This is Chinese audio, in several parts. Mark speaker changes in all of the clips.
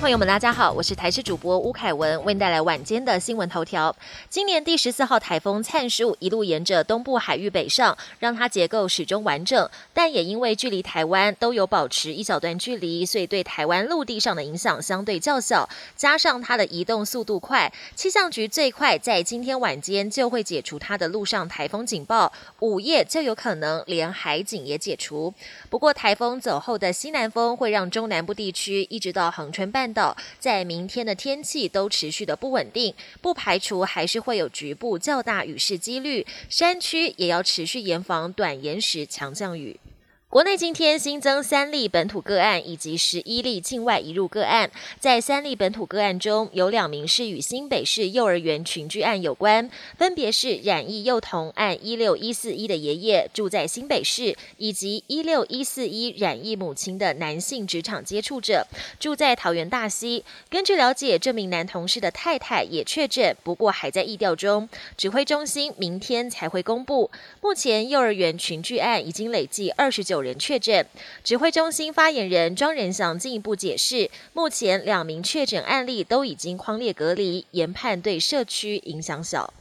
Speaker 1: 朋友们，大家好，我是台视主播吴凯文，为您带来晚间的新闻头条。今年第十四号台风灿树一路沿着东部海域北上，让它结构始终完整，但也因为距离台湾都有保持一小段距离，所以对台湾陆地上的影响相对较小。加上它的移动速度快，气象局最快在今天晚间就会解除它的陆上台风警报，午夜就有可能连海警也解除。不过台风走后的西南风会让中南部地区一直到恒春半。到在明天的天气都持续的不稳定，不排除还是会有局部较大雨势几率，山区也要持续严防短延时强降雨。国内今天新增三例本土个案，以及十一例境外移入个案。在三例本土个案中，有两名是与新北市幼儿园群聚案有关，分别是染疫幼童案一六一四一的爷爷住在新北市，以及一六一四一染疫母亲的男性职场接触者住在桃园大溪。根据了解，这名男同事的太太也确诊，不过还在疫调中。指挥中心明天才会公布。目前幼儿园群聚案已经累计二十九。有人确诊，指挥中心发言人庄仁祥进一步解释，目前两名确诊案例都已经框列隔离，研判对社区影响小。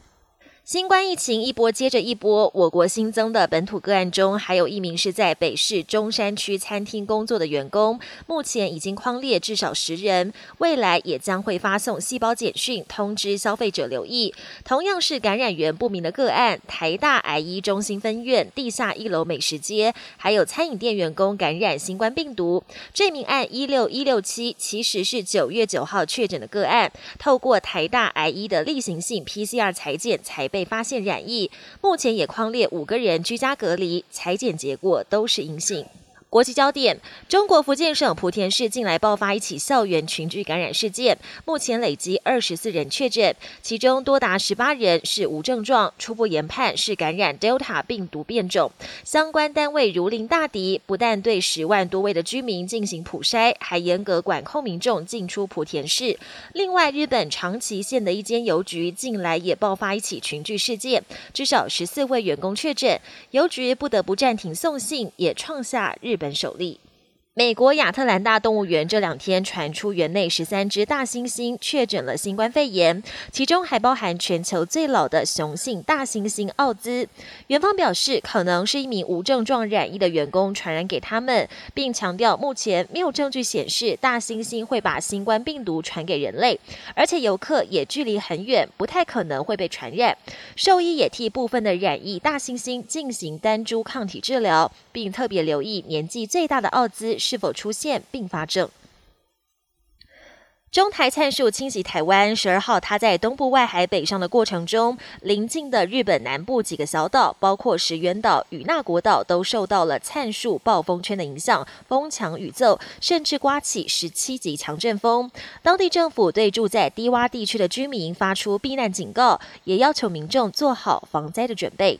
Speaker 1: 新冠疫情一波接着一波，我国新增的本土个案中，还有一名是在北市中山区餐厅工作的员工，目前已经框列至少十人，未来也将会发送细胞简讯通知消费者留意。同样是感染源不明的个案，台大癌医中心分院地下一楼美食街，还有餐饮店员工感染新冠病毒。这名案一六一六七其实是九月九号确诊的个案，透过台大癌医的例行性 PCR 裁剪才被。被发现染疫，目前也框列五个人居家隔离，裁剪结果都是阴性。国际焦点：中国福建省莆田市近来爆发一起校园群聚感染事件，目前累积二十四人确诊，其中多达十八人是无症状，初步研判是感染 Delta 病毒变种。相关单位如临大敌，不但对十万多位的居民进行普筛，还严格管控民众进出莆田市。另外，日本长崎县的一间邮局近来也爆发一起群聚事件，至少十四位员工确诊，邮局不得不暂停送信，也创下日。本首例。美国亚特兰大动物园这两天传出园内十三只大猩猩确诊了新冠肺炎，其中还包含全球最老的雄性大猩猩奥兹。园方表示，可能是一名无症状染疫的员工传染给他们，并强调目前没有证据显示大猩猩会把新冠病毒传给人类，而且游客也距离很远，不太可能会被传染。兽医也替部分的染疫大猩猩进行单株抗体治疗，并特别留意年纪最大的奥兹。是否出现并发症？中台灿树侵袭台湾，十二号，它在东部外海北上的过程中，临近的日本南部几个小岛，包括石垣岛与那国岛，都受到了灿树暴风圈的影响，风强雨骤，甚至刮起十七级强阵风。当地政府对住在低洼地区的居民发出避难警告，也要求民众做好防灾的准备。